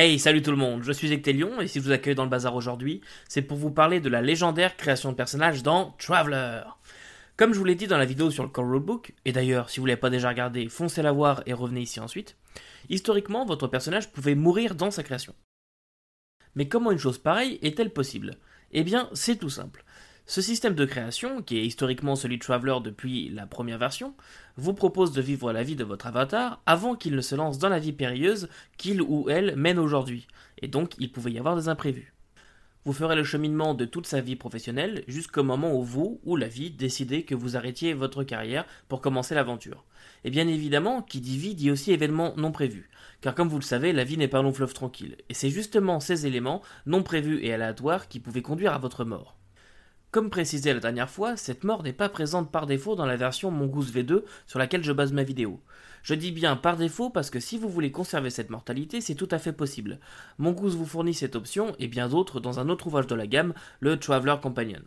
Hey, salut tout le monde, je suis Ectelion et si je vous accueille dans le bazar aujourd'hui, c'est pour vous parler de la légendaire création de personnages dans Traveler. Comme je vous l'ai dit dans la vidéo sur le Core Rulebook, et d'ailleurs si vous ne l'avez pas déjà regardé, foncez la voir et revenez ici ensuite, historiquement votre personnage pouvait mourir dans sa création. Mais comment une chose pareille est-elle possible? Eh bien c'est tout simple. Ce système de création, qui est historiquement celui de Traveler depuis la première version, vous propose de vivre la vie de votre avatar avant qu'il ne se lance dans la vie périlleuse qu'il ou elle mène aujourd'hui, et donc il pouvait y avoir des imprévus. Vous ferez le cheminement de toute sa vie professionnelle jusqu'au moment où vous ou la vie décidez que vous arrêtiez votre carrière pour commencer l'aventure. Et bien évidemment, qui dit vie dit aussi événements non prévus, car comme vous le savez, la vie n'est pas un long fleuve tranquille, et c'est justement ces éléments non prévus et aléatoires qui pouvaient conduire à votre mort. Comme précisé la dernière fois, cette mort n'est pas présente par défaut dans la version Mongoose V2 sur laquelle je base ma vidéo. Je dis bien par défaut parce que si vous voulez conserver cette mortalité, c'est tout à fait possible. Mongoose vous fournit cette option et bien d'autres dans un autre ouvrage de la gamme, le Traveler Companion.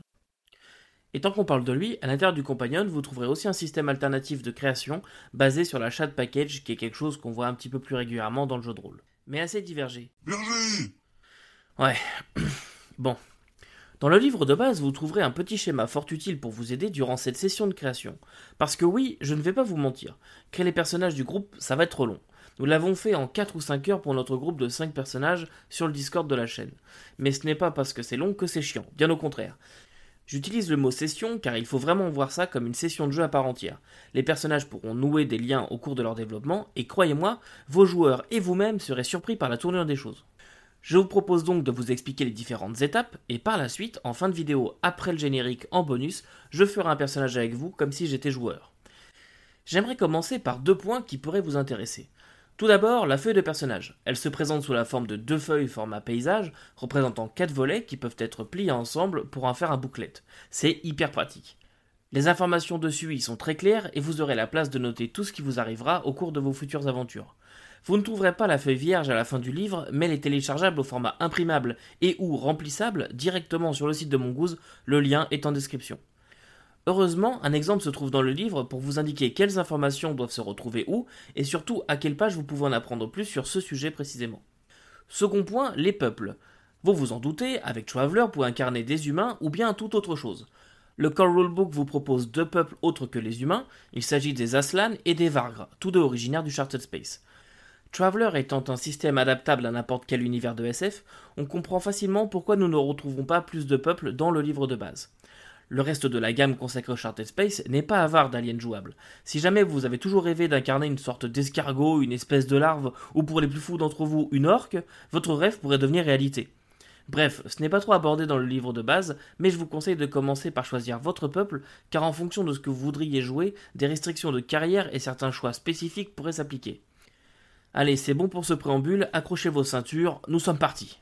Et tant qu'on parle de lui, à l'intérieur du Companion, vous trouverez aussi un système alternatif de création basé sur la chat package qui est quelque chose qu'on voit un petit peu plus régulièrement dans le jeu de rôle. Mais assez divergé. Berger Ouais. bon, dans le livre de base, vous trouverez un petit schéma fort utile pour vous aider durant cette session de création. Parce que oui, je ne vais pas vous mentir, créer les personnages du groupe, ça va être long. Nous l'avons fait en 4 ou 5 heures pour notre groupe de 5 personnages sur le Discord de la chaîne. Mais ce n'est pas parce que c'est long que c'est chiant, bien au contraire. J'utilise le mot session car il faut vraiment voir ça comme une session de jeu à part entière. Les personnages pourront nouer des liens au cours de leur développement et croyez-moi, vos joueurs et vous-même serez surpris par la tournure des choses. Je vous propose donc de vous expliquer les différentes étapes, et par la suite, en fin de vidéo, après le générique en bonus, je ferai un personnage avec vous comme si j'étais joueur. J'aimerais commencer par deux points qui pourraient vous intéresser. Tout d'abord, la feuille de personnage. Elle se présente sous la forme de deux feuilles format paysage, représentant quatre volets qui peuvent être pliés ensemble pour en faire un booklet. C'est hyper pratique. Les informations dessus y sont très claires et vous aurez la place de noter tout ce qui vous arrivera au cours de vos futures aventures. Vous ne trouverez pas la feuille vierge à la fin du livre, mais elle est téléchargeable au format imprimable et ou remplissable directement sur le site de Mongoose, le lien est en description. Heureusement, un exemple se trouve dans le livre pour vous indiquer quelles informations doivent se retrouver où, et surtout à quelle page vous pouvez en apprendre plus sur ce sujet précisément. Second point, les peuples. Vous vous en doutez, avec Traveler pour incarner des humains ou bien toute autre chose. Le Core Rulebook vous propose deux peuples autres que les humains, il s'agit des Aslan et des Vargr, tous deux originaires du Charted Space. Traveler étant un système adaptable à n'importe quel univers de SF, on comprend facilement pourquoi nous ne retrouvons pas plus de peuples dans le livre de base. Le reste de la gamme consacrée au Charted Space n'est pas avare d'aliens jouables. Si jamais vous avez toujours rêvé d'incarner une sorte d'escargot, une espèce de larve, ou pour les plus fous d'entre vous, une orque, votre rêve pourrait devenir réalité. Bref, ce n'est pas trop abordé dans le livre de base, mais je vous conseille de commencer par choisir votre peuple, car en fonction de ce que vous voudriez jouer, des restrictions de carrière et certains choix spécifiques pourraient s'appliquer. Allez, c'est bon pour ce préambule, accrochez vos ceintures, nous sommes partis.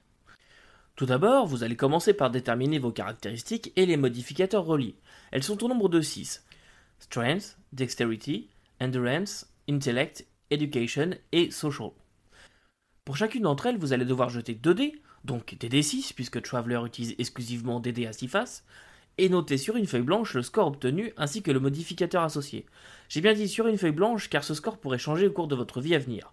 Tout d'abord, vous allez commencer par déterminer vos caractéristiques et les modificateurs reliés. Elles sont au nombre de 6. Strength, Dexterity, Endurance, Intellect, Education et Social. Pour chacune d'entre elles, vous allez devoir jeter 2 dés, donc des D6 puisque Traveler utilise exclusivement des dés à 6 faces, et noter sur une feuille blanche le score obtenu ainsi que le modificateur associé. J'ai bien dit sur une feuille blanche car ce score pourrait changer au cours de votre vie à venir.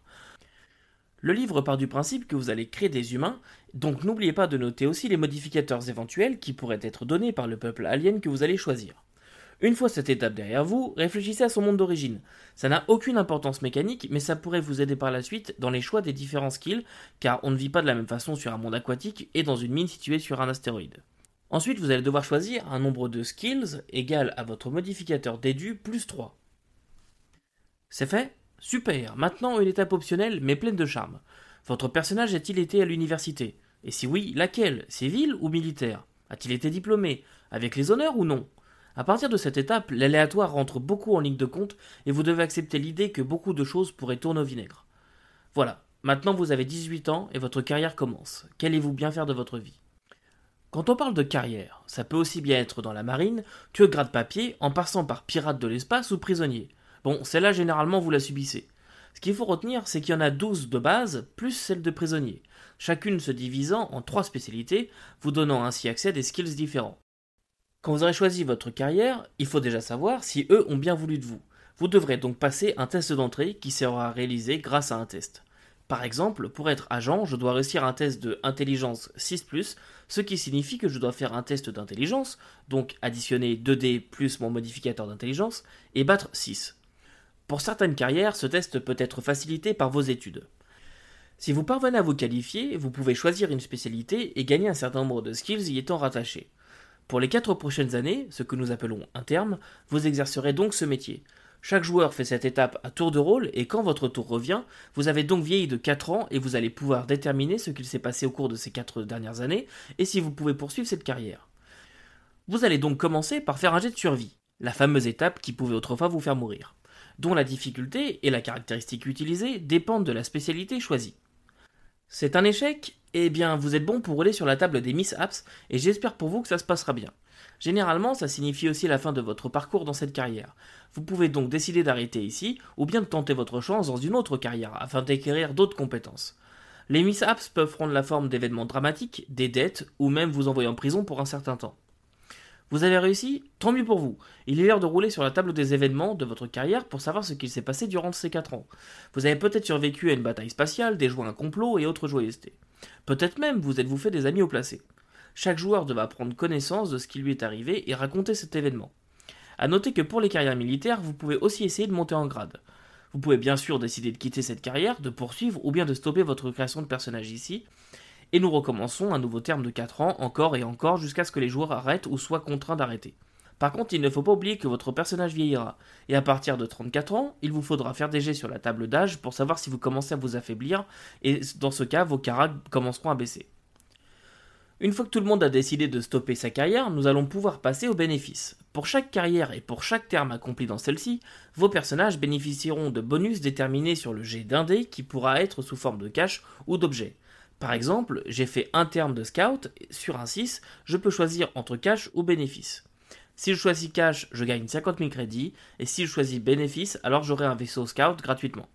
Le livre part du principe que vous allez créer des humains, donc n'oubliez pas de noter aussi les modificateurs éventuels qui pourraient être donnés par le peuple alien que vous allez choisir. Une fois cette étape derrière vous, réfléchissez à son monde d'origine. Ça n'a aucune importance mécanique, mais ça pourrait vous aider par la suite dans les choix des différents skills, car on ne vit pas de la même façon sur un monde aquatique et dans une mine située sur un astéroïde. Ensuite, vous allez devoir choisir un nombre de skills égal à votre modificateur déduit plus 3. C'est fait? Super, maintenant une étape optionnelle mais pleine de charme. Votre personnage a-t-il été à l'université? Et si oui, laquelle? Civile ou militaire? A-t-il été diplômé? Avec les honneurs ou non? À partir de cette étape, l'aléatoire rentre beaucoup en ligne de compte et vous devez accepter l'idée que beaucoup de choses pourraient tourner au vinaigre. Voilà, maintenant vous avez 18 ans et votre carrière commence. Qu'allez-vous bien faire de votre vie? Quand on parle de carrière, ça peut aussi bien être dans la marine, tueur de papier en passant par pirate de l'espace ou prisonnier. Bon, celle-là, généralement, vous la subissez. Ce qu'il faut retenir, c'est qu'il y en a 12 de base, plus celle de prisonnier, chacune se divisant en trois spécialités, vous donnant ainsi accès à des skills différents. Quand vous aurez choisi votre carrière, il faut déjà savoir si eux ont bien voulu de vous. Vous devrez donc passer un test d'entrée qui sera réalisé grâce à un test. Par exemple, pour être agent, je dois réussir un test de intelligence 6+, ce qui signifie que je dois faire un test d'intelligence, donc additionner 2D plus mon modificateur d'intelligence, et battre 6. Pour certaines carrières, ce test peut être facilité par vos études. Si vous parvenez à vous qualifier, vous pouvez choisir une spécialité et gagner un certain nombre de skills y étant rattachés. Pour les 4 prochaines années, ce que nous appelons un terme, vous exercerez donc ce métier. Chaque joueur fait cette étape à tour de rôle et quand votre tour revient, vous avez donc vieilli de 4 ans et vous allez pouvoir déterminer ce qu'il s'est passé au cours de ces 4 dernières années et si vous pouvez poursuivre cette carrière. Vous allez donc commencer par faire un jet de survie, la fameuse étape qui pouvait autrefois vous faire mourir, dont la difficulté et la caractéristique utilisée dépendent de la spécialité choisie. C'est un échec? Eh bien, vous êtes bon pour rouler sur la table des Miss Apps et j'espère pour vous que ça se passera bien. Généralement, ça signifie aussi la fin de votre parcours dans cette carrière. Vous pouvez donc décider d'arrêter ici ou bien de tenter votre chance dans une autre carrière afin d'acquérir d'autres compétences. Les Miss Apps peuvent prendre la forme d'événements dramatiques, des dettes ou même vous envoyer en prison pour un certain temps. Vous avez réussi Tant mieux pour vous. Il est l'heure de rouler sur la table des événements de votre carrière pour savoir ce qu'il s'est passé durant ces 4 ans. Vous avez peut-être survécu à une bataille spatiale, déjoué un complot et autres joyeusetés. Peut-être même vous êtes-vous fait des amis au placé. Chaque joueur devra prendre connaissance de ce qui lui est arrivé et raconter cet événement. A noter que pour les carrières militaires, vous pouvez aussi essayer de monter en grade. Vous pouvez bien sûr décider de quitter cette carrière, de poursuivre ou bien de stopper votre création de personnage ici, et nous recommençons un nouveau terme de 4 ans encore et encore jusqu'à ce que les joueurs arrêtent ou soient contraints d'arrêter. Par contre, il ne faut pas oublier que votre personnage vieillira, et à partir de 34 ans, il vous faudra faire des jets sur la table d'âge pour savoir si vous commencez à vous affaiblir, et dans ce cas, vos caractères commenceront à baisser. Une fois que tout le monde a décidé de stopper sa carrière, nous allons pouvoir passer aux bénéfices. Pour chaque carrière et pour chaque terme accompli dans celle-ci, vos personnages bénéficieront de bonus déterminés sur le jet d'un dé qui pourra être sous forme de cash ou d'objet. Par exemple, j'ai fait un terme de scout, sur un 6, je peux choisir entre cash ou bénéfice. Si je choisis cash, je gagne 50 000 crédits, et si je choisis bénéfice, alors j'aurai un vaisseau scout gratuitement.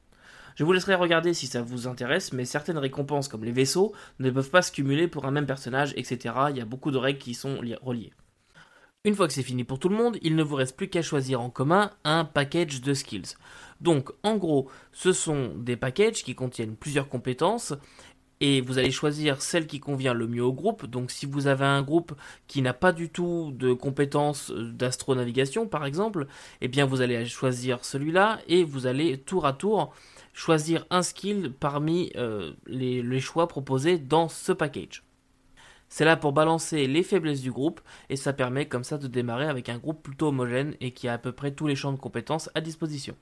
Je vous laisserai regarder si ça vous intéresse, mais certaines récompenses comme les vaisseaux ne peuvent pas se cumuler pour un même personnage, etc. Il y a beaucoup de règles qui sont reliées. Une fois que c'est fini pour tout le monde, il ne vous reste plus qu'à choisir en commun un package de skills. Donc en gros, ce sont des packages qui contiennent plusieurs compétences et vous allez choisir celle qui convient le mieux au groupe. Donc si vous avez un groupe qui n'a pas du tout de compétences euh, d'astronavigation par exemple, eh bien vous allez choisir celui-là et vous allez tour à tour choisir un skill parmi euh, les, les choix proposés dans ce package. C'est là pour balancer les faiblesses du groupe et ça permet comme ça de démarrer avec un groupe plutôt homogène et qui a à peu près tous les champs de compétences à disposition.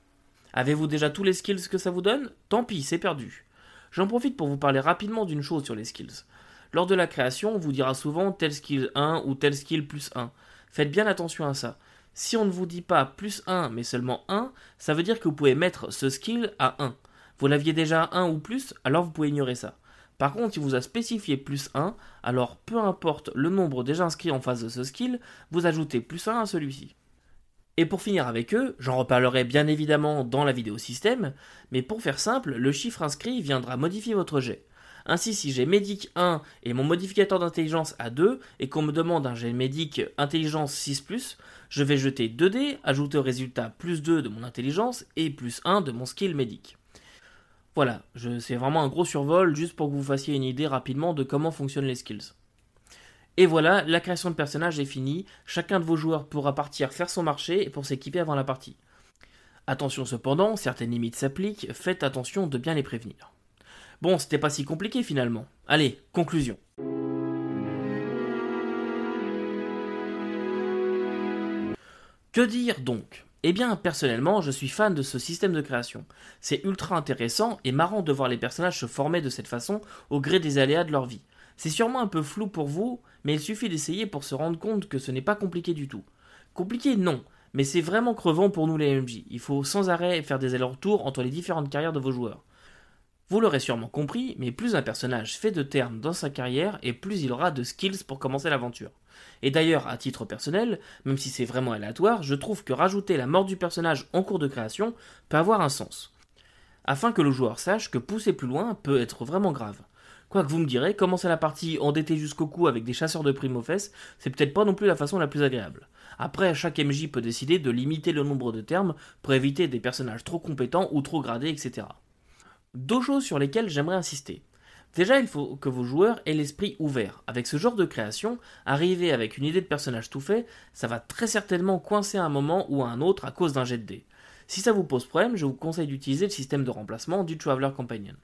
Avez-vous déjà tous les skills que ça vous donne? Tant pis, c'est perdu. J'en profite pour vous parler rapidement d'une chose sur les skills. Lors de la création, on vous dira souvent tel skill 1 ou tel skill plus 1. Faites bien attention à ça. Si on ne vous dit pas plus 1 mais seulement 1, ça veut dire que vous pouvez mettre ce skill à 1. Vous l'aviez déjà 1 ou plus, alors vous pouvez ignorer ça. Par contre, si vous a spécifié plus 1, alors peu importe le nombre déjà inscrit en face de ce skill, vous ajoutez plus 1 à celui-ci. Et pour finir avec eux, j'en reparlerai bien évidemment dans la vidéo système, mais pour faire simple, le chiffre inscrit viendra modifier votre jet. Ainsi, si j'ai médic 1 et mon modificateur d'intelligence à 2, et qu'on me demande un jet médic intelligence 6+, je vais jeter 2 dés, ajouter au résultat plus 2 de mon intelligence et plus 1 de mon skill médic. Voilà, c'est vraiment un gros survol juste pour que vous fassiez une idée rapidement de comment fonctionnent les skills. Et voilà, la création de personnage est finie, chacun de vos joueurs pourra partir faire son marché pour s'équiper avant la partie. Attention cependant, certaines limites s'appliquent, faites attention de bien les prévenir. Bon, c'était pas si compliqué finalement. Allez, conclusion. Que dire donc? Eh bien, personnellement, je suis fan de ce système de création. C'est ultra intéressant et marrant de voir les personnages se former de cette façon au gré des aléas de leur vie. C'est sûrement un peu flou pour vous, mais il suffit d'essayer pour se rendre compte que ce n'est pas compliqué du tout. Compliqué, non, mais c'est vraiment crevant pour nous les MJ. Il faut sans arrêt faire des allers-retours entre les différentes carrières de vos joueurs. Vous l'aurez sûrement compris, mais plus un personnage fait de termes dans sa carrière, et plus il aura de skills pour commencer l'aventure. Et d'ailleurs, à titre personnel, même si c'est vraiment aléatoire, je trouve que rajouter la mort du personnage en cours de création peut avoir un sens. Afin que le joueur sache que pousser plus loin peut être vraiment grave. Quoi que vous me direz, commencer la partie endetté jusqu'au cou avec des chasseurs de primes aux fesses, c'est peut-être pas non plus la façon la plus agréable. Après, chaque MJ peut décider de limiter le nombre de termes pour éviter des personnages trop compétents ou trop gradés, etc. deux choses sur lesquelles j'aimerais insister. Déjà, il faut que vos joueurs aient l'esprit ouvert. Avec ce genre de création, arriver avec une idée de personnage tout fait, ça va très certainement coincer à un moment ou à un autre à cause d'un jet de dés. Si ça vous pose problème, je vous conseille d'utiliser le système de remplacement du Traveler Companion.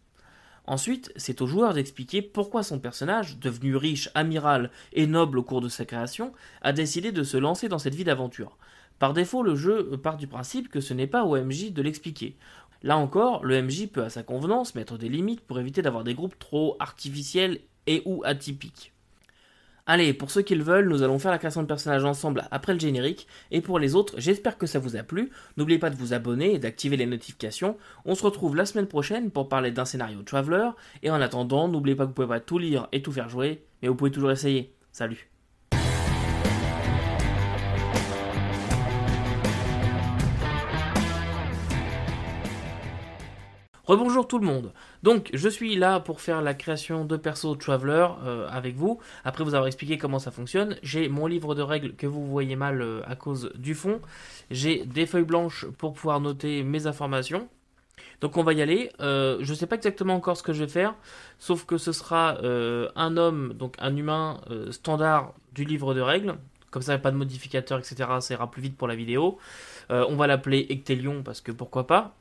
Ensuite, c'est au joueur d'expliquer pourquoi son personnage, devenu riche, amiral et noble au cours de sa création, a décidé de se lancer dans cette vie d'aventure. Par défaut, le jeu part du principe que ce n'est pas au MJ de l'expliquer. Là encore, le MJ peut à sa convenance mettre des limites pour éviter d'avoir des groupes trop artificiels et ou atypiques. Allez, pour ceux qui le veulent, nous allons faire la création de personnages ensemble après le générique. Et pour les autres, j'espère que ça vous a plu. N'oubliez pas de vous abonner et d'activer les notifications. On se retrouve la semaine prochaine pour parler d'un scénario Traveler. Et en attendant, n'oubliez pas que vous pouvez pas tout lire et tout faire jouer, mais vous pouvez toujours essayer. Salut Rebonjour tout le monde. Donc je suis là pour faire la création de perso Traveler euh, avec vous. Après vous avoir expliqué comment ça fonctionne, j'ai mon livre de règles que vous voyez mal euh, à cause du fond. J'ai des feuilles blanches pour pouvoir noter mes informations. Donc on va y aller. Euh, je ne sais pas exactement encore ce que je vais faire, sauf que ce sera un homme, donc un humain standard du livre de règles. Comme ça, pas de modificateur, etc. Ça ira plus vite pour la vidéo. on va l'appeler Ectelion parce que pourquoi pas.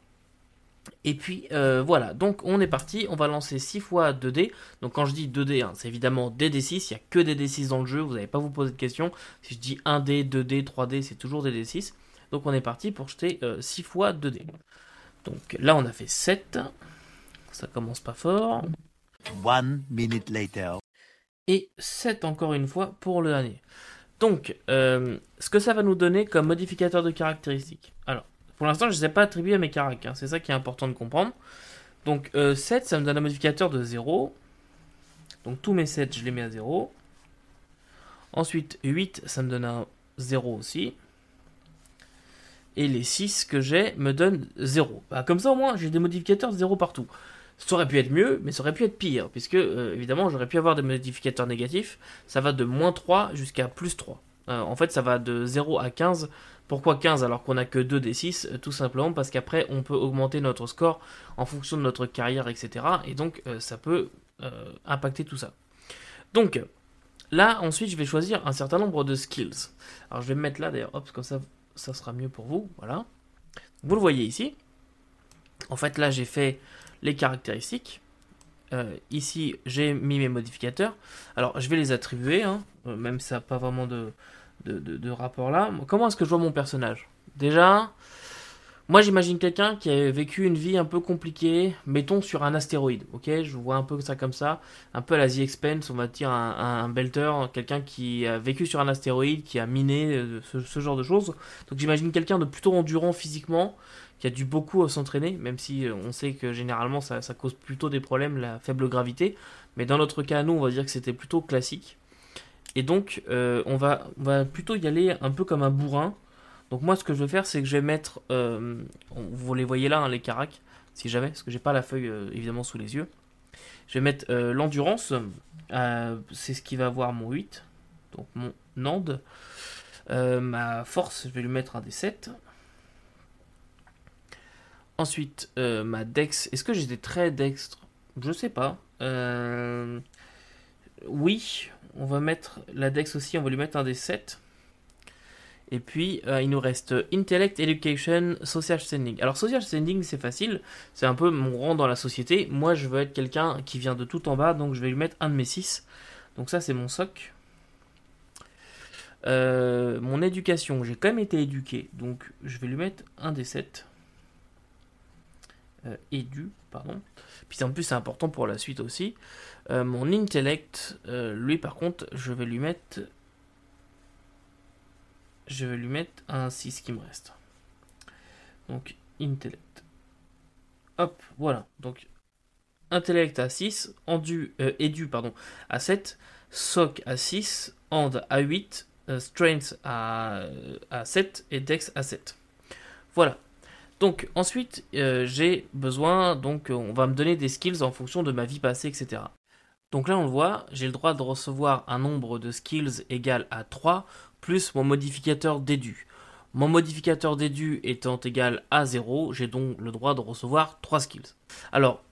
Et puis euh, voilà, donc on est parti, on va lancer 6 fois 2D. Donc quand je dis 2D, hein, c'est évidemment DD6, il n'y a que des D6 dans le jeu, vous n'allez pas vous poser de questions. Si je dis 1D, 2D, 3D, c'est toujours des D6. Donc on est parti pour jeter 6 euh, fois 2D. Donc là on a fait 7, ça commence pas fort. One minute later. Et 7 encore une fois pour le dernier. Donc, euh, ce que ça va nous donner comme modificateur de caractéristiques. Alors, pour l'instant, je ne les ai pas attribués à mes caractères. Hein. C'est ça qui est important de comprendre. Donc 7, euh, ça me donne un modificateur de 0. Donc tous mes 7, je les mets à 0. Ensuite, 8, ça me donne un 0 aussi. Et les 6 que j'ai me donnent 0. Bah, comme ça, au moins, j'ai des modificateurs de 0 partout. Ça aurait pu être mieux, mais ça aurait pu être pire, puisque, euh, évidemment, j'aurais pu avoir des modificateurs négatifs. Ça va de moins 3 jusqu'à plus 3. Euh, en fait, ça va de 0 à 15 pourquoi 15 alors qu'on n'a que 2 des 6 Tout simplement parce qu'après on peut augmenter notre score en fonction de notre carrière, etc. Et donc euh, ça peut euh, impacter tout ça. Donc là ensuite je vais choisir un certain nombre de skills. Alors je vais me mettre là d'ailleurs, hop, comme ça ça sera mieux pour vous. Voilà. Vous le voyez ici. En fait là j'ai fait les caractéristiques. Euh, ici j'ai mis mes modificateurs. Alors je vais les attribuer, hein, même si ça n'a pas vraiment de, rapport là. Comment est-ce que je vois mon personnage? Déjà, moi j'imagine quelqu'un qui a vécu une vie un peu compliquée, mettons sur un astéroïde, ok? Je vois un peu ça comme ça, un peu à la Expense, on va dire un, belter, quelqu'un qui a vécu sur un astéroïde, qui a miné, euh, ce, genre de choses. Donc j'imagine quelqu'un de plutôt endurant physiquement, qui a dû beaucoup s'entraîner, même si euh, on sait que généralement ça, cause plutôt des problèmes, la faible gravité. Mais dans notre cas, nous, on va dire que c'était plutôt classique. Et donc, euh, on, va, plutôt y aller un peu comme un bourrin. Donc moi, ce que je vais faire, c'est que je vais mettre, euh, vous les voyez là, hein, les caracs, si jamais, parce que j'ai pas la feuille évidemment sous les yeux. Je vais mettre l'endurance, c'est ce qui va avoir mon 8, donc mon Nand. ma force, je vais lui mettre un des 7. Ensuite, ma dex, est-ce que j'ai des traits dextres Je sais pas. oui, on va mettre la dex aussi, on va lui mettre un des 7. Et puis, euh, il nous reste Intellect, Education, Social Standing. Alors, Social Standing, c'est facile. C'est un peu mon rang dans la société. Moi, je veux être quelqu'un qui vient de tout en bas, donc je vais lui mettre un de mes 6. Donc ça, c'est mon soc. Euh, mon éducation, j'ai quand même été éduqué, donc je vais lui mettre un des 7. Euh, édu, pardon. Puis en plus, c'est important pour la suite aussi. Euh, mon intellect, euh, lui par contre, je vais lui mettre. Je vais lui mettre un 6 qui me reste. Donc, intellect. Hop, voilà. Donc, intellect à 6, endu, euh, édu pardon, à 7, soc à 6, and à 8, strength à, à 7 et dex à 7. Voilà. Donc ensuite, euh, j'ai besoin, donc on va me donner des skills en fonction de ma vie passée, etc. Donc là, on le voit, j'ai le droit de recevoir un nombre de skills égal à 3 plus mon modificateur dédu. Mon modificateur dédu étant égal à 0, j'ai donc le droit de recevoir 3 skills. Alors,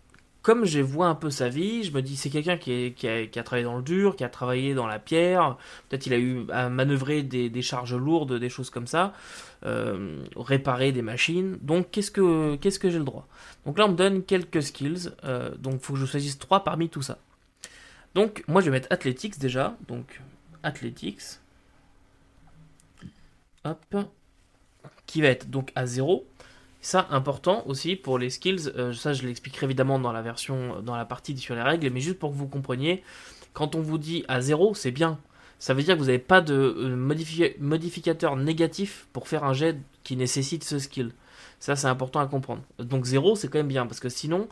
comme je vois un peu sa vie, je me dis c'est quelqu'un qui, a, travaillé dans le dur, qui a travaillé dans la pierre, peut-être il a eu à manœuvrer des, charges lourdes, des choses comme ça, euh, réparer des machines. Donc qu'est-ce que j'ai le droit? Donc là on me donne quelques skills, euh, donc il faut que je choisisse trois parmi tout ça. Donc moi je vais mettre athletics déjà, donc athletics, hop, qui va être donc à 0. Ça, important aussi pour les skills, euh, ça je l'expliquerai évidemment dans la version, dans la partie sur les règles, mais juste pour que vous compreniez, quand on vous dit à 0, c'est bien. Ça veut dire que vous n'avez pas de euh, modificateur négatif pour faire un jet qui nécessite ce skill. Ça, c'est important à comprendre. Donc 0, c'est quand même bien, parce que sinon, euh,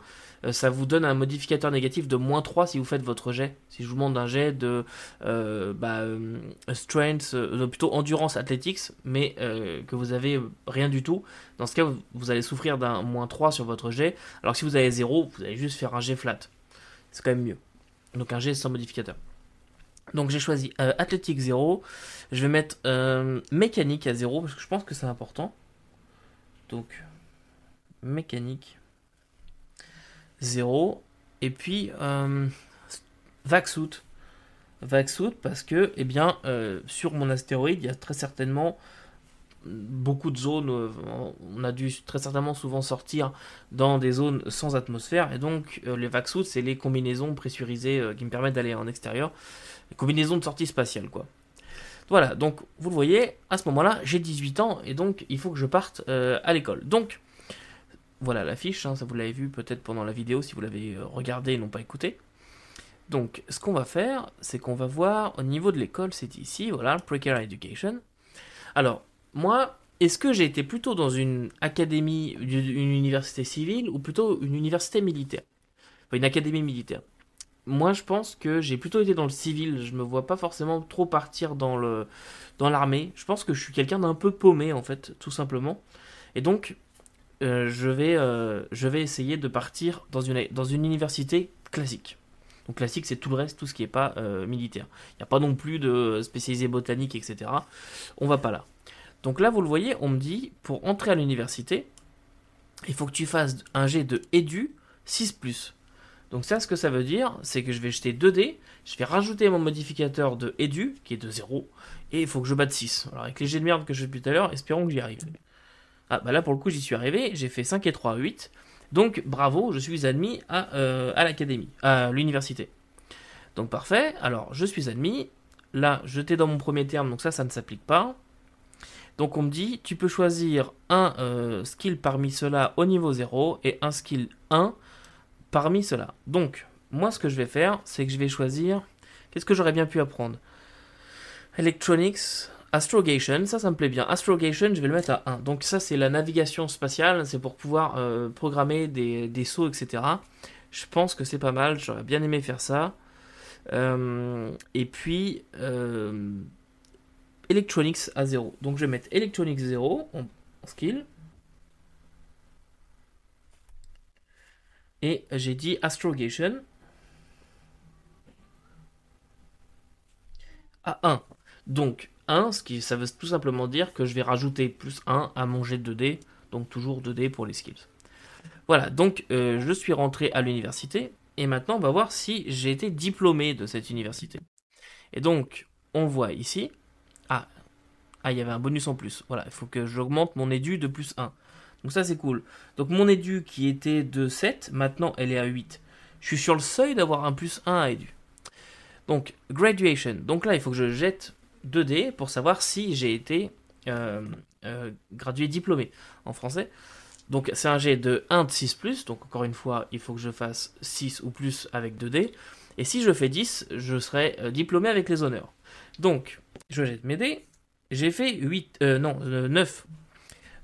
ça vous donne un modificateur négatif de moins 3 si vous faites votre jet. Si je vous demande un jet de euh, bah, euh, strength, plutôt endurance athletics, mais que vous avez rien du tout, dans ce cas, vous, allez souffrir d'un moins 3 sur votre jet. Alors si vous avez 0, vous allez juste faire un jet flat. C'est quand même mieux. Donc un jet sans modificateur. Donc j'ai choisi athlétique 0. Je vais mettre mécanique à 0 parce que je pense que c'est important. Donc, mécanique 0. Et puis, euh, Vaxoot. Vaxoot parce que, eh bien, euh, sur mon astéroïde, il y a très certainement beaucoup de zones. Euh, on a dû très certainement souvent sortir dans des zones sans atmosphère. Et donc, les Vaxoot, c'est les combinaisons pressurisées qui me permettent d'aller en extérieur. Les combinaisons de sortie spatiale, quoi. Voilà, donc vous le voyez, à ce moment-là, j'ai 18 ans et donc il faut que je parte à l'école. Donc, voilà l'affiche, hein, ça vous l'avez vu peut-être pendant la vidéo si vous l'avez euh, regardé et non pas écouté. Donc, ce qu'on va faire, c'est qu'on va voir au niveau de l'école, c'est ici, voilà, Precare Education. Alors, moi, est-ce que j'ai été plutôt dans une académie, une université civile ou plutôt une université militaire? Enfin, une académie militaire moi, je pense que j'ai plutôt été dans le civil. Je me vois pas forcément trop partir dans le dans l'armée. Je pense que je suis quelqu'un d'un peu paumé en fait, tout simplement. Et donc, euh, je vais euh, je vais essayer de partir dans une dans une université classique. Donc classique, c'est tout le reste, tout ce qui n'est pas euh, militaire. Il n'y a pas non plus de spécialisé botanique, etc. On va pas là. Donc là, vous le voyez, on me dit pour entrer à l'université, il faut que tu fasses un jet de édu 6+. Donc ça, ce que ça veut dire, c'est que je vais jeter 2 dés, je vais rajouter mon modificateur de édu, qui est de 0, et il faut que je batte 6. Alors avec les jets de merde que je fais depuis tout à l'heure, espérons que j'y arrive. Ah bah là pour le coup j'y suis arrivé, j'ai fait 5 et 3, 8. Donc bravo, je suis admis à, euh, à l'académie, à l'université. Donc parfait, alors je suis admis, là j'étais dans mon premier terme, donc ça ça ne s'applique pas. Donc on me dit, tu peux choisir un euh, skill parmi ceux-là au niveau 0 et un skill 1 parmi cela. Donc, moi, ce que je vais faire, c'est que je vais choisir. Qu'est-ce que j'aurais bien pu apprendre? Electronics, Astrogation, ça, ça me plaît bien. Astrogation, je vais le mettre à 1. Donc, ça, c'est la navigation spatiale, c'est pour pouvoir euh, programmer des, sauts, etc. Je pense que c'est pas mal, j'aurais bien aimé faire ça. Euh, et puis, euh, Electronics à 0. Donc, je vais mettre Electronics 0 en skill. Et j'ai dit astrogation à 1. Donc 1, ce qui ça veut tout simplement dire que je vais rajouter plus 1 à mon jet de 2D, donc toujours 2D pour les skills. Voilà, donc euh, je suis rentré à l'université, et maintenant on va voir si j'ai été diplômé de cette université. Et donc, on voit ici, ah, ah il y avait un bonus en plus, voilà, il faut que j'augmente mon édu de plus 1. Donc ça c'est cool. Donc mon édu qui était de 7, maintenant elle est à 8. Je suis sur le seuil d'avoir un plus 1 à édu. Donc graduation. Donc là il faut que je jette 2 dés pour savoir si j'ai été euh, euh, gradué diplômé en français. Donc c'est un jet de 1 de 6 ⁇ donc encore une fois il faut que je fasse 6 ou plus avec 2 dés. Et si je fais 10, je serai euh, diplômé avec les honneurs. Donc je jette mes dés. J'ai fait 8, non, 9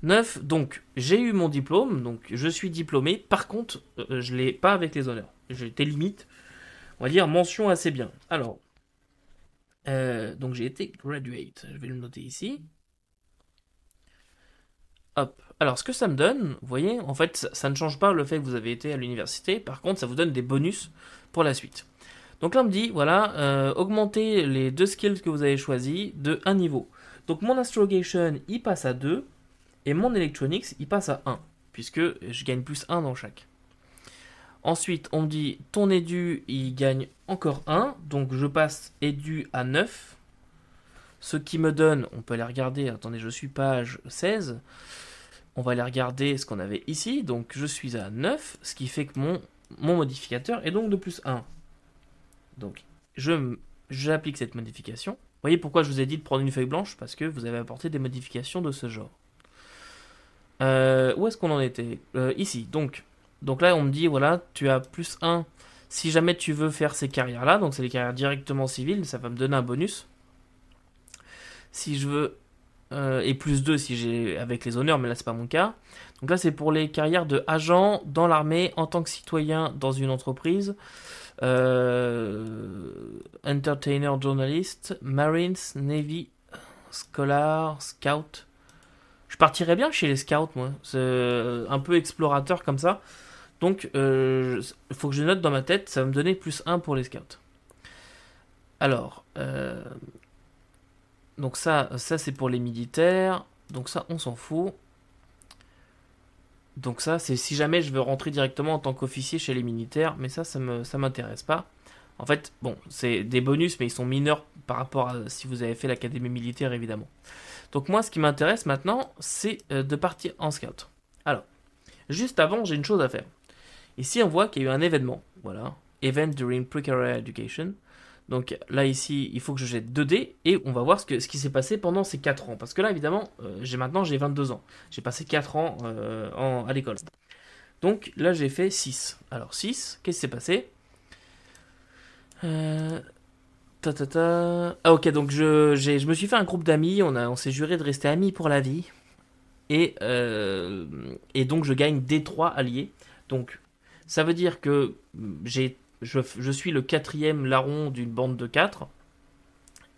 9, donc j'ai eu mon diplôme, donc je suis diplômé. Par contre, je l'ai pas avec les honneurs. Été limite, on va dire mention assez bien. Alors, euh, donc j'ai été graduate. Je vais le noter ici. Hop. Alors, ce que ça me donne, vous voyez, en fait, ça, ne change pas le fait que vous avez été à l'université. Par contre, ça vous donne des bonus pour la suite. Donc là, on me dit, voilà, euh, augmentez les deux skills que vous avez choisis de un niveau. Donc mon astrogation, il passe à 2. Et mon electronics, il passe à 1, puisque je gagne plus 1 dans chaque. Ensuite, on me dit ton édu, il gagne encore 1. Donc je passe édu à 9. Ce qui me donne, on peut aller regarder, attendez, je suis page 16. On va aller regarder ce qu'on avait ici. Donc je suis à 9, ce qui fait que mon, modificateur est donc de plus 1. Donc j'applique cette modification. Vous voyez pourquoi je vous ai dit de prendre une feuille blanche? Parce que vous avez apporté des modifications de ce genre. Euh, où est-ce qu'on en était? Euh, Ici. Donc, donc là, on me dit, voilà, tu as plus 1 si jamais tu veux faire ces carrières-là. Donc c'est les carrières directement civiles, ça va me donner un bonus. Si je veux... euh, et plus 2 si j'ai avec les honneurs, mais là c'est pas mon cas. Donc là c'est pour les carrières de agent dans l'armée, en tant que citoyen dans une entreprise, euh, entertainer, journaliste, marines, navy, scholar, scout. Je partirais bien chez les scouts, moi. C'est euh, un peu explorateur comme ça. Donc, il faut que je note dans ma tête, ça va me donner plus 1 pour les scouts. Alors, euh, donc ça, ça c'est pour les militaires. Donc ça, on s'en fout. Donc ça, c'est si jamais je veux rentrer directement en tant qu'officier chez les militaires, mais ça, ça me, ça m'intéresse pas. En fait, bon, c'est des bonus, mais ils sont mineurs par rapport à si vous avez fait l'académie militaire, évidemment. Donc moi, ce qui m'intéresse maintenant, c'est euh, de partir en scout. Alors, juste avant, j'ai une chose à faire. Ici, on voit qu'il y a eu un événement. Voilà. Event during pre-career education. Donc là, ici, il faut que je jette 2 dés et on va voir ce, qui s'est passé pendant ces 4 ans. Parce que là, évidemment, euh, j'ai maintenant j'ai 22 ans. J'ai passé 4 ans euh, à l'école. Donc là, j'ai fait 6. Alors 6, qu'est-ce qui s'est passé? Euh, Ah ok, donc je, me suis fait un groupe d'amis, on, a, on s'est juré de rester amis pour la vie. Et, euh, et donc je gagne D3 alliés. Donc ça veut dire que j'ai, je, je suis le quatrième larron d'une bande de 4.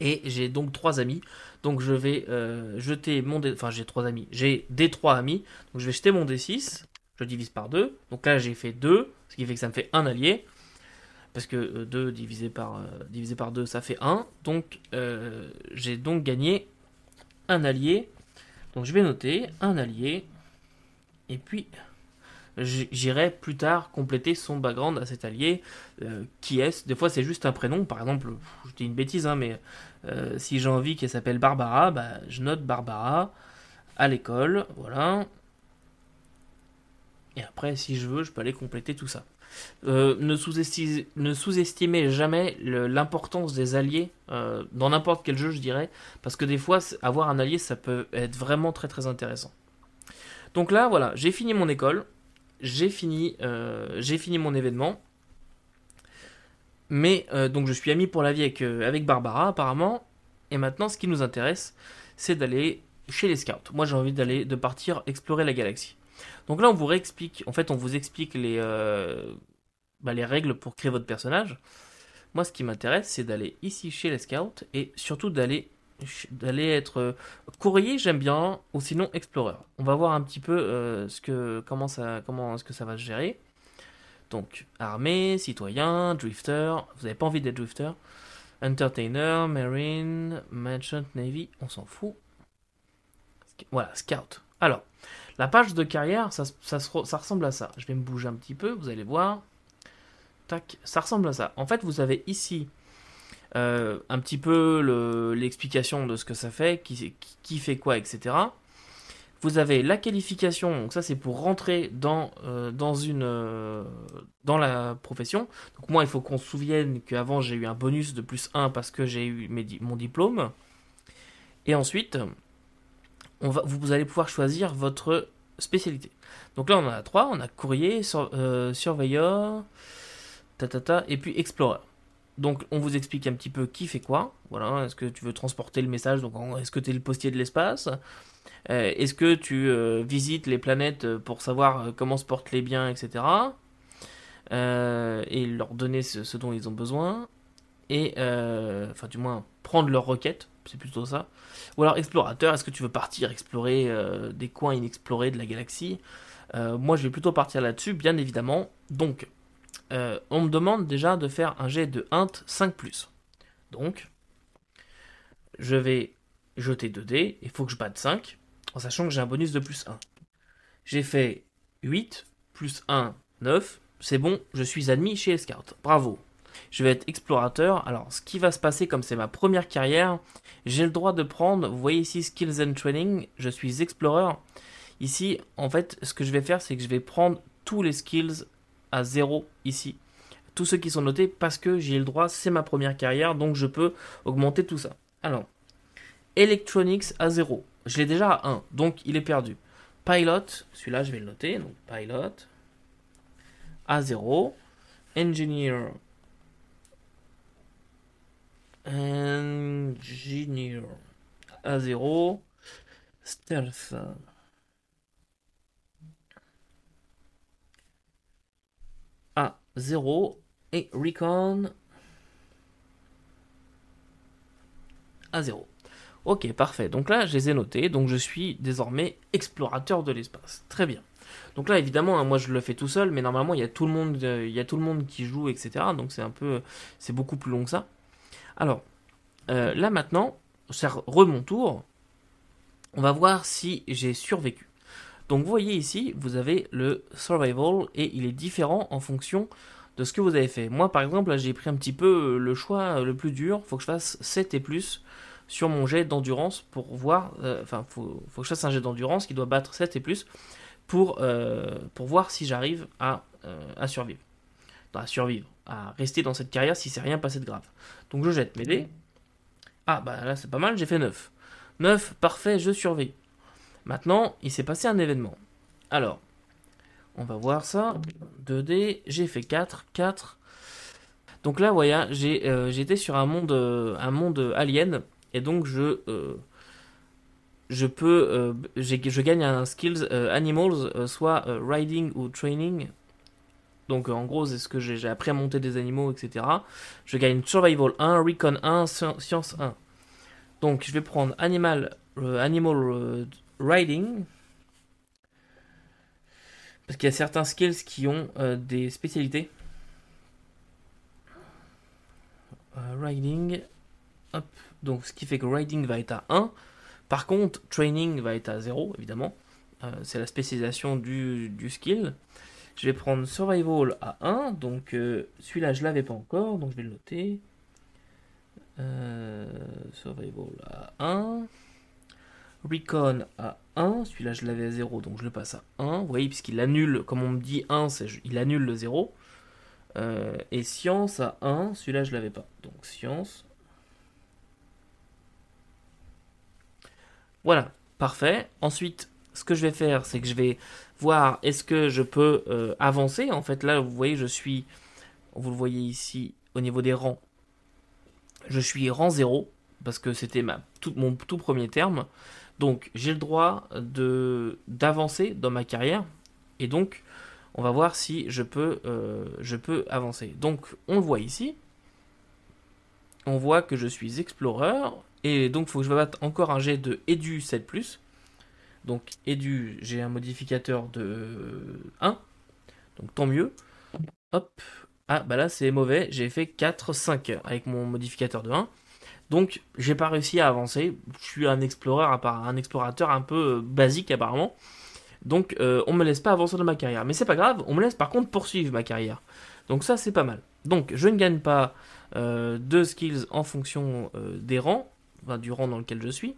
Et j'ai donc trois amis. Donc je vais euh, jeter mon D... Enfin j'ai trois amis. J'ai D3 amis. Donc je vais jeter mon D6. Je divise par 2. Donc là j'ai fait 2. Ce qui fait que ça me fait un allié. Parce que 2 divisé par, euh, divisé par 2 ça fait 1. Donc euh, j'ai donc gagné un allié. Donc je vais noter un allié. Et puis j'irai plus tard compléter son background à cet allié. Euh, qui est-ce? Des fois c'est juste un prénom. Par exemple, je dis une bêtise, hein, mais euh, si j'ai envie qu'elle s'appelle Barbara, bah, je note Barbara à l'école. Voilà. Et après, si je veux, je peux aller compléter tout ça. Euh, ne sous-esti- ne sous-estimez jamais l'importance des alliés euh, dans n'importe quel jeu, je dirais, parce que des fois, avoir un allié, ça peut être vraiment très très intéressant. Donc là, voilà, j'ai fini mon école, j'ai fini, euh, fini mon événement, mais donc je suis ami pour la vie avec, avec Barbara apparemment, et maintenant, ce qui nous intéresse, c'est d'aller chez les scouts. Moi, j'ai envie d'aller, de partir explorer la galaxie. Donc là, on vous réexplique, en fait, on vous explique les, euh, bah, les règles pour créer votre personnage. Moi, ce qui m'intéresse, c'est d'aller ici chez les scouts et surtout d'aller être euh, courrier, j'aime bien, ou sinon explorer. On va voir un petit peu euh, ce que comment comment est-ce que ça va se gérer. Donc armée, citoyen, drifter. Vous n'avez pas envie d'être drifter. Entertainer, marine, merchant navy, on s'en fout. Voilà, scout. Alors, la page de carrière, ça, ça, se re- ça ressemble à ça. Je vais me bouger un petit peu, vous allez voir. Tac, ça ressemble à ça. En fait, vous avez ici euh, un petit peu le- l'explication de ce que ça fait, qui, fait quoi, etc. Vous avez la qualification, donc ça c'est pour rentrer dans, euh, euh, dans la profession. Donc moi il faut qu'on se souvienne qu'avant j'ai eu un bonus de plus 1 parce que j'ai eu mon diplôme. Et ensuite, vous allez pouvoir choisir votre spécialité. Donc là on en a trois, on a courrier, sur- euh, surveilleur, tatata, et puis explorer. Donc on vous explique un petit peu qui fait quoi. Voilà, est-ce que tu veux transporter le message Donc est-ce que tu es le postier de l'espace Euh, Est-ce que tu euh, visites les planètes pour savoir comment se portent les biens, etc. Et leur donner ce, dont ils ont besoin. Et enfin du moins prendre leurs requêtes, c'est plutôt ça. Ou alors explorateur, est-ce que tu veux partir explorer euh, des coins inexplorés de la galaxie? Euh, Moi je vais plutôt partir là-dessus, bien évidemment. Donc euh, on me demande déjà de faire un jet de int 5+. Donc, je vais jeter 2 dés, il faut que je batte 5, en sachant que j'ai un bonus de plus 1. J'ai fait 8, plus 1, 9, c'est bon, je suis admis chez scouts. Bravo. Je vais être explorateur. Alors, ce qui va se passer, comme c'est ma première carrière, j'ai le droit de prendre, vous voyez ici, Skills and Training, je suis explorer. Ici, en fait, ce que je vais faire, c'est que je vais prendre tous les skills à zéro ici. Tous ceux qui sont notés parce que j'ai le droit, c'est ma première carrière, donc je peux augmenter tout ça. Alors, Electronics à 0. Je l'ai déjà à 1, donc il est perdu. Pilot, celui-là je vais le noter, donc Pilot à 0. Engineer. Engineer à 0. Stealth. À 0. Et Recon à 0. Ok, parfait. Donc là, je les ai notés. Donc je suis désormais explorateur de l'espace. Très bien. Donc là, évidemment, hein, moi je le fais tout seul, mais normalement il y a tout le monde, euh, il y tout le monde qui joue, etc. Donc c'est un peu, c'est beaucoup plus long que ça. Alors euh, là maintenant, c'est re mon tour. On va voir si j'ai survécu. Donc vous voyez ici, vous avez le survival et il est différent en fonction de ce que vous avez fait. Moi par exemple, là j'ai pris un petit peu le choix le plus dur. Faut que je fasse 7 et plus sur mon jet d'endurance pour voir, euh, enfin, faut, faut que je fasse un jet d'endurance qui doit battre 7 et plus pour, euh, voir si j'arrive euh, à survivre. À survivre, à rester dans cette carrière si c'est rien passé de grave. Donc je jette mes dés. Ah, bah là c'est pas mal, j'ai fait 9. 9, parfait, je survis. Maintenant, il s'est passé un événement. Alors, on va voir ça. 2 dés, j'ai fait 4, 4. Donc là, voyez, j'ai j'étais sur un monde, un monde alien et donc je euh, je peux euh, je gagne un skills euh, animals soit riding ou training donc en gros c'est ce que j'ai appris à monter des animaux etc je gagne survival 1 recon 1 science 1 donc je vais prendre animal animal riding parce qu'il y a certains skills qui ont des spécialités riding donc ce qui fait que riding va être à 1. Par contre, training va être à 0, évidemment. Euh, c'est la spécialisation du, skill. Je vais prendre survival à 1. Donc euh, celui-là, je l'avais pas encore, donc je vais le noter. Euh, survival à 1. Recon à 1. Celui-là, je l'avais à 0, donc je le passe à 1. Vous voyez, puisqu'il annule, comme on me dit 1, il annule le 0. et science à 1. Celui-là, je l'avais pas. Donc science Voilà, parfait. Ensuite, ce que je vais faire, c'est que je vais voir est-ce que je peux euh, avancer. En fait, là, vous voyez, je suis, vous le voyez ici, au niveau des rangs, je suis rang 0, parce que c'était mon tout premier terme. Donc, j'ai le droit de d'avancer dans ma carrière. Et donc, on va voir si je peux, euh, je peux avancer. Donc, on le voit ici. On voit que je suis explorer. Et donc, il faut que je batte encore un jet de Edu 7+. Donc, Edu, j'ai un modificateur de 1. Donc, tant mieux. Hop. Ah, bah là, c'est mauvais. J'ai fait 4, 5 avec mon modificateur de 1. Donc, j'ai pas réussi à avancer. Je suis un explorateur, un explorateur un peu euh, basique apparemment. Donc, euh, on me laisse pas avancer dans ma carrière. Mais c'est pas grave, on me laisse par contre poursuivre ma carrière. Donc, ça, c'est pas mal. Donc, je ne gagne pas euh, de skills en fonction des rangs du rang dans lequel je suis.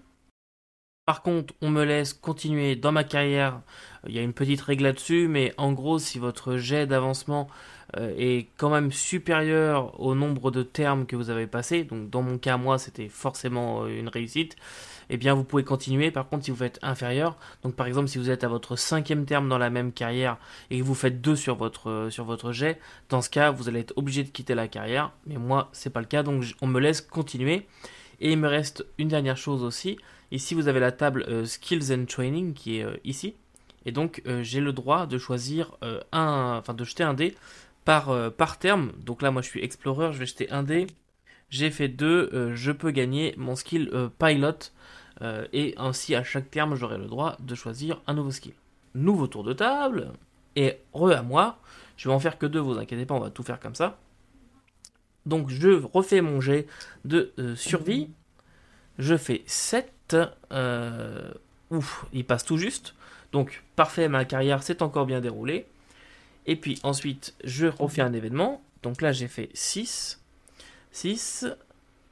Par contre, on me laisse continuer dans ma carrière. Il y a une petite règle là-dessus, mais en gros, si votre jet d'avancement euh, est quand même supérieur au nombre de termes que vous avez passé, donc dans mon cas, moi, c'était forcément euh, une réussite, eh bien, vous pouvez continuer. Par contre, si vous êtes inférieur, donc par exemple, si vous êtes à votre cinquième terme dans la même carrière et que vous faites deux sur votre, euh, sur votre jet, dans ce cas, vous allez être obligé de quitter la carrière. Mais moi, c'est pas le cas, donc on me laisse continuer. Et il me reste une dernière chose aussi. Ici, vous avez la table euh, Skills and Training qui est euh, ici. Et donc, euh, j'ai le droit de choisir un, enfin de jeter un dé par, terme. Donc là, moi, je suis Explorer, je vais jeter un dé. J'ai fait deux, je peux gagner mon skill Pilot. et ainsi, à chaque terme, j'aurai le droit de choisir un nouveau skill. Nouveau tour de table. Et re à moi. Je vais en faire que deux, vous inquiétez pas, on va tout faire comme ça. Donc je refais mon jet de survie. Je fais 7. Euh, ouf, il passe tout juste. Donc parfait, ma carrière s'est encore bien déroulée. Et puis ensuite, je refais un événement. Donc là, j'ai fait 6. 6.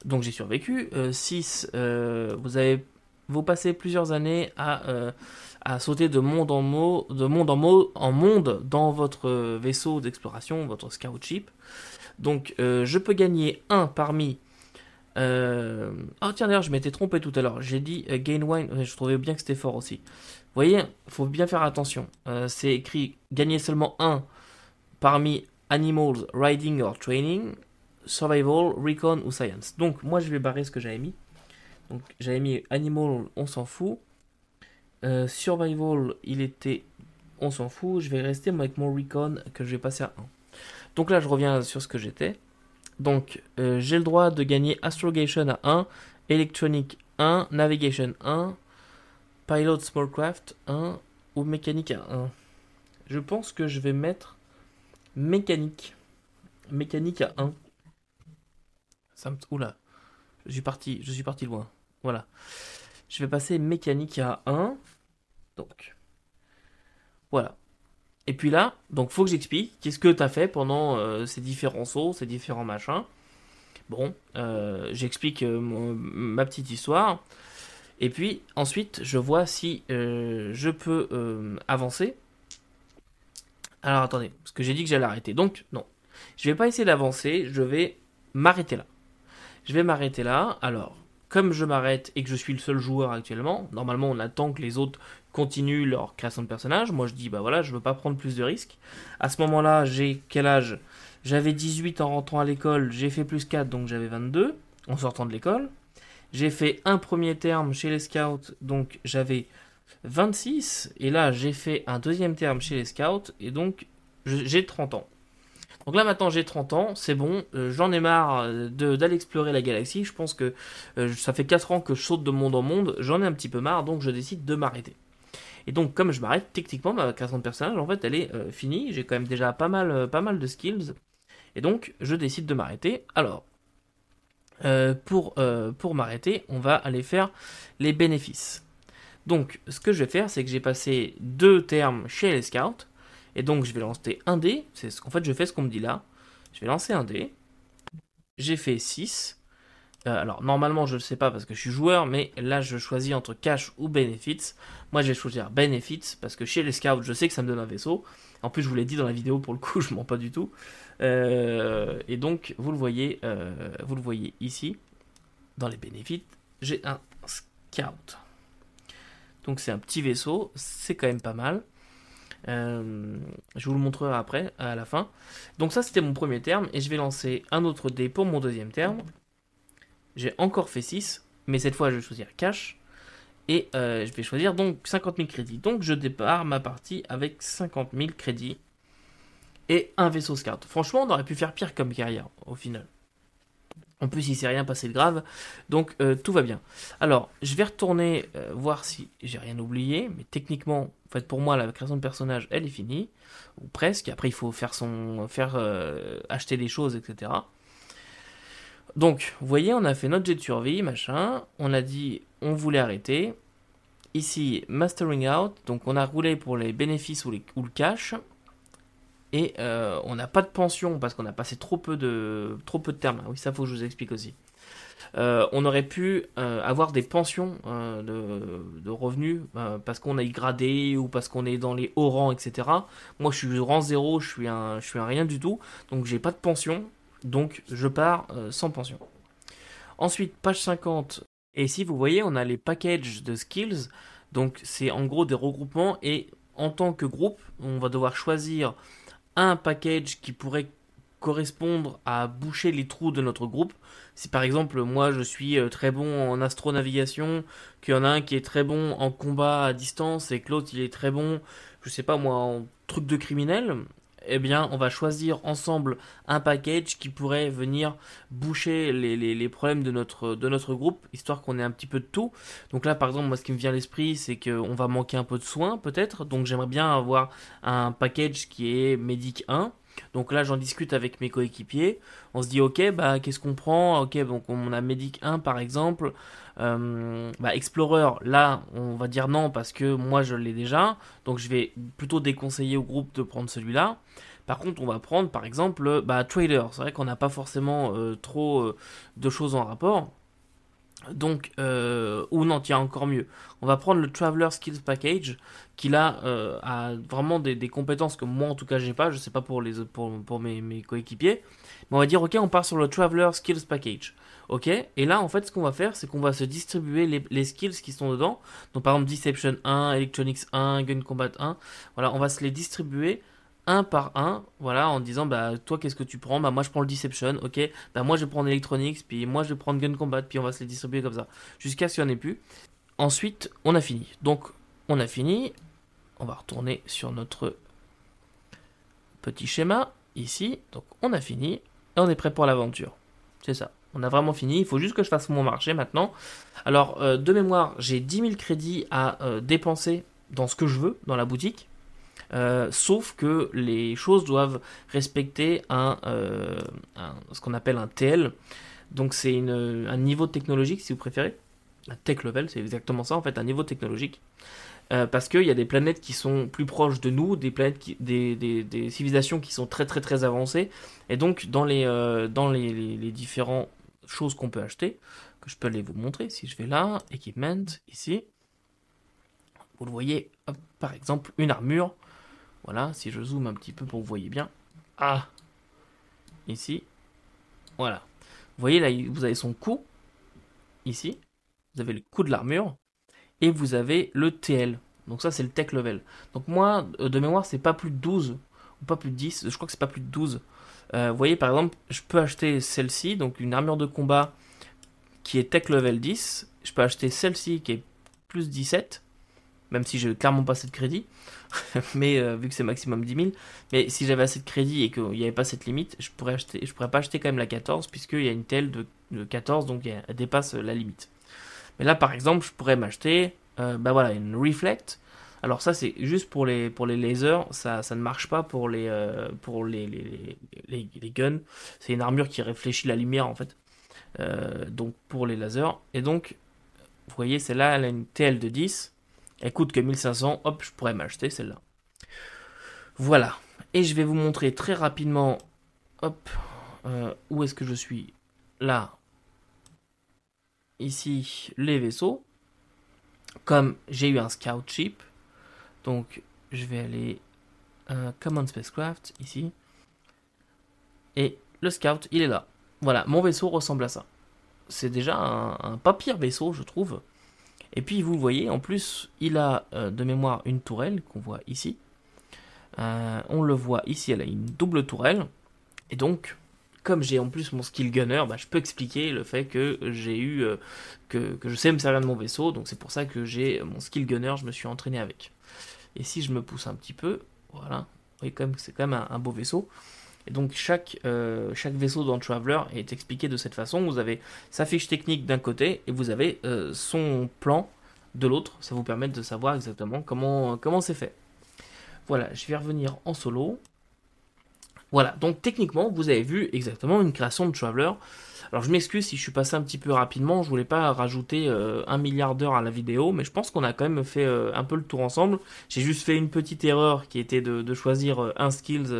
Donc j'ai survécu. 6, vous avez vous passez plusieurs années à, euh, sauter de monde en de monde en, en monde dans votre vaisseau d'exploration, votre scout ship. Donc euh, je peux gagner un parmi. Euh... Oh tiens d'ailleurs je m'étais trompé tout à l'heure. J'ai dit euh, gain one. Je trouvais bien que c'était fort aussi. Vous voyez, faut bien faire attention. C'est écrit gagner seulement un parmi animals, riding or training, survival, recon ou science. Donc moi je vais barrer ce que j'avais mis. Donc j'avais mis Animal, on s'en fout. Euh, survival, il était, on s'en fout. Je vais rester avec mon Recon que je vais passer à 1. Donc là, je reviens sur ce que j'étais. Donc euh, j'ai le droit de gagner Astrogation à 1, Electronic 1, Navigation 1, Pilot Smallcraft 1 ou Mécanique à 1. Je pense que je vais mettre Mécanique. Mécanique à 1. Ça me... Oula, je suis parti, je suis parti loin. Voilà. Je vais passer mécanique à 1. Donc. Voilà. Et puis là, donc faut que j'explique qu'est-ce que tu as fait pendant euh, ces différents sauts, ces différents machins. Bon, euh, j'explique euh, ma petite histoire. Et puis ensuite, je vois si je peux avancer. Alors attendez, parce que j'ai dit que j'allais arrêter. Donc non, je vais pas essayer d'avancer, je vais m'arrêter là. Je vais m'arrêter là. Alors, comme je m'arrête et que je suis le seul joueur actuellement, normalement on attend que les autres continuent leur création de personnage. Moi je dis bah voilà, je veux pas prendre plus de risques. À ce moment-là, j'ai quel âge? J'avais 18 en rentrant à l'école, j'ai fait plus 4 donc j'avais 22 en sortant de l'école. J'ai fait un premier terme chez les scouts donc j'avais 26 et là j'ai fait un deuxième terme chez les scouts et donc j'ai 30 ans. Donc là maintenant j'ai 30 ans, c'est bon, euh, j'en ai marre euh, d'aller explorer la galaxie, je pense que euh, ça fait 4 ans que je saute de monde en monde, j'en ai un petit peu marre, donc je décide de m'arrêter. Et donc comme je m'arrête, techniquement ma création de personnage en fait elle est finie, j'ai quand même déjà pas mal, pas mal de skills, et donc je décide de m'arrêter. Alors, pour, pour m'arrêter, on va aller faire les bénéfices. Donc ce que je vais faire, c'est que j'ai passé deux termes chez les scouts, et donc je vais lancer un dé. C'est ce qu'en fait je fais ce qu'on me dit là. Je vais lancer un dé. J'ai fait 6. Euh, alors normalement je ne sais pas parce que je suis joueur, mais là je choisis entre cash ou benefits. Moi je vais choisir benefits parce que chez les scouts je sais que ça me donne un vaisseau. En plus je vous l'ai dit dans la vidéo pour le coup, je mens pas du tout. Euh, et donc vous le voyez, euh, vous le voyez ici dans les benefits, j'ai un scout. Donc c'est un petit vaisseau, c'est quand même pas mal. Euh, je vous le montrerai après, à la fin. Donc ça, c'était mon premier terme. Et je vais lancer un autre dé pour mon deuxième terme. J'ai encore fait 6. Mais cette fois, je vais choisir cash. Et euh, je vais choisir donc 50 000 crédits. Donc je départ ma partie avec 50 000 crédits. Et un vaisseau scout. Franchement, on aurait pu faire pire comme carrière, au final. En plus, il s'est rien passé de grave, donc euh, tout va bien. Alors, je vais retourner voir si j'ai rien oublié, mais techniquement, en fait, pour moi, la création de personnage, elle est finie, ou presque. Après, il faut faire son, faire euh, acheter des choses, etc. Donc, vous voyez, on a fait notre jet de survie, machin. On a dit, on voulait arrêter. Ici, mastering out. Donc, on a roulé pour les bénéfices ou, le cash et euh, on n'a pas de pension parce qu'on a passé trop peu de trop peu de termes. Oui, ça faut que je vous explique aussi. Euh, on aurait pu euh, avoir des pensions de, revenus parce qu'on a gradé ou parce qu'on est dans les hauts rangs, etc. Moi, je suis rang 0, je suis un, je suis un rien du tout, donc j'ai pas de pension, donc je pars sans pension. Ensuite, page 50. Et ici, vous voyez, on a les packages de skills. Donc, c'est en gros des regroupements et en tant que groupe, on va devoir choisir un package qui pourrait correspondre à boucher les trous de notre groupe. Si par exemple moi je suis euh, très bon en astronavigation, qu'il y en a un qui est très bon en combat à distance et que l'autre il est très bon, je sais pas moi, en truc de criminel, eh bien on va choisir ensemble un package qui pourrait venir boucher les, problèmes de notre, de notre groupe, histoire qu'on ait un petit peu de tout. Donc là par exemple moi ce qui me vient à l'esprit c'est qu'on va manquer un peu de soins peut-être, donc j'aimerais bien avoir un package qui est Medic 1. Donc là, j'en discute avec mes coéquipiers. On se dit, ok, bah, qu'est-ce qu'on prend? Ok, donc on a Medic 1 par exemple. Euh, bah, Explorer, là, on va dire non parce que moi je l'ai déjà. Donc je vais plutôt déconseiller au groupe de prendre celui-là. Par contre, on va prendre par exemple bah, Trader. C'est vrai qu'on n'a pas forcément euh, trop euh, de choses en rapport. Donc, euh, ou non, tiens, encore mieux. On va prendre le Traveler Skills Package, qui là a vraiment des, compétences que moi en tout cas j'ai pas. Je sais pas pour, les, pour mes, mes coéquipiers. Mais on va dire, ok, on part sur le Traveler Skills Package. Ok, et là en fait ce qu'on va faire c'est qu'on va se distribuer les, les, skills qui sont dedans. Donc par exemple Deception 1, Electronics 1, Gun Combat 1. Voilà, on va se les distribuer un par un, voilà, en disant bah toi qu'est-ce que tu prends? Bah moi je prends le Deception, ok? Bah moi je prendre Electronics, puis moi je prendre Gun Combat, puis on va se les distribuer comme ça, jusqu'à ce qu'il n'y en ait plus. Ensuite, on a fini. Donc on a fini. On va retourner sur notre petit schéma ici. Donc on a fini et on est prêt pour l'aventure. C'est ça. On a vraiment fini. Il faut juste que je fasse mon marché maintenant. Alors, euh, de mémoire, j'ai 10 000 crédits à euh, dépenser dans ce que je veux, dans la boutique. Euh, sauf que les choses doivent respecter un, ce qu'on appelle un TL. Donc c'est un niveau technologique si vous préférez. Un tech level, c'est exactement ça en fait, un niveau technologique. parce qu'il y a des planètes qui sont plus proches de nous, des planètes des, des, civilisations qui sont très très très avancées. Et donc dans les, dans les, les différents choses qu'on peut acheter, que je peux aller vous montrer. Si je vais là, Equipment, ici, vous le voyez, par exemple, une armure. Voilà, si je zoome un petit peu pour que vous voyez bien. Ah Ici. Voilà. Vous voyez là, vous avez son coût. Ici. Vous avez le coût de l'armure. Et vous avez le TL. Donc ça, c'est le tech level. Donc moi, euh, de mémoire, c'est pas plus de 12. Ou pas plus de 10. Je crois que c'est pas plus de 12. Euh, vous voyez, par exemple, je peux acheter celle-ci, donc une armure de combat qui est tech level 10. Je peux acheter celle-ci qui est plus 17, même si je n'ai clairement pas assez de crédit, mais euh, vu que c'est maximum 10 000. Mais si j'avais assez de crédit et qu'il n'y avait pas cette limite, je pourrais pourrais pas acheter quand même la 14, puisqu'il y a une telle de, 14, donc elle dépasse la limite. Mais là, par exemple, je pourrais m'acheter, euh, bah voilà, une Reflect alors ça c'est juste pour les, pour lasers, ça, ne marche pas pour les, euh, pour les, les, les, guns. C'est une armure qui réfléchit la lumière en fait. Euh, donc pour les lasers. Et donc, vous voyez, celle-là, elle a une TL de 10. Elle coûte que 1500. Hop, je pourrais m'acheter celle-là. Voilà. Et je vais vous montrer très rapidement. Hop. Euh, où est-ce que je suis Là. Ici, les vaisseaux. Comme j'ai eu un scout ship, donc, je vais aller euh, Common Spacecraft, ici. Et le Scout, il est là. Voilà, mon vaisseau ressemble à ça. C'est déjà un, pas pire vaisseau, je trouve. Et puis, vous voyez, en plus, il a euh, de mémoire une tourelle qu'on voit ici. Euh, on le voit ici, elle a une double tourelle. Et donc, comme j'ai en plus mon skill gunner, bah, je peux expliquer le fait que j'ai eu que, que, je sais me servir de mon vaisseau. Donc c'est pour ça que j'ai mon skill gunner, je me suis entraîné avec. Et si je me pousse un petit peu, voilà, vous voyez quand même que c'est quand même un, beau vaisseau. Et donc chaque, euh, chaque vaisseau dans Traveler est expliqué de cette façon. Vous avez sa fiche technique d'un côté et vous avez euh, son plan de l'autre. Ça vous permet de savoir exactement comment comment c'est fait. Voilà, je vais revenir en solo. Voilà, donc techniquement, vous avez vu exactement une création de Traveler. Alors je m'excuse si je suis passé un petit peu rapidement, je voulais pas rajouter euh, un milliard d'heures à la vidéo, mais je pense qu'on a quand même fait euh, un peu le tour ensemble. J'ai juste fait une petite erreur qui était de, choisir euh, un skills,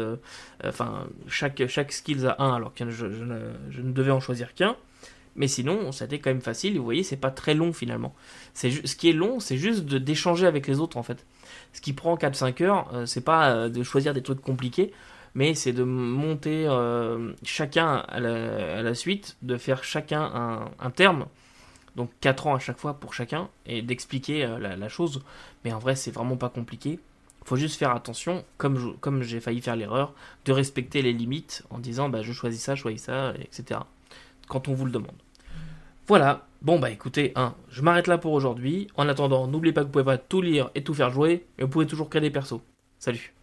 enfin chaque, chaque skills a un alors que je, ne, devais en choisir qu'un. Mais sinon, ça a été quand même facile. Vous voyez, c'est pas très long finalement. Ce qui est long, c'est juste d'échanger avec les autres en fait. Ce qui prend 4-5 heures, c'est pas de choisir des trucs compliqués mais c'est de monter euh, chacun à la, suite, de faire chacun un, terme, donc 4 ans à chaque fois pour chacun, et d'expliquer euh, la, chose. Mais en vrai, c'est vraiment pas compliqué. Faut juste faire attention, comme, comme j'ai failli faire l'erreur, de respecter les limites en disant bah, je choisis ça, je choisis ça, etc. Quand on vous le demande. Voilà, bon bah écoutez, hein, je m'arrête là pour aujourd'hui. En attendant, n'oubliez pas que vous pouvez pas tout lire et tout faire jouer, mais vous pouvez toujours créer des persos. Salut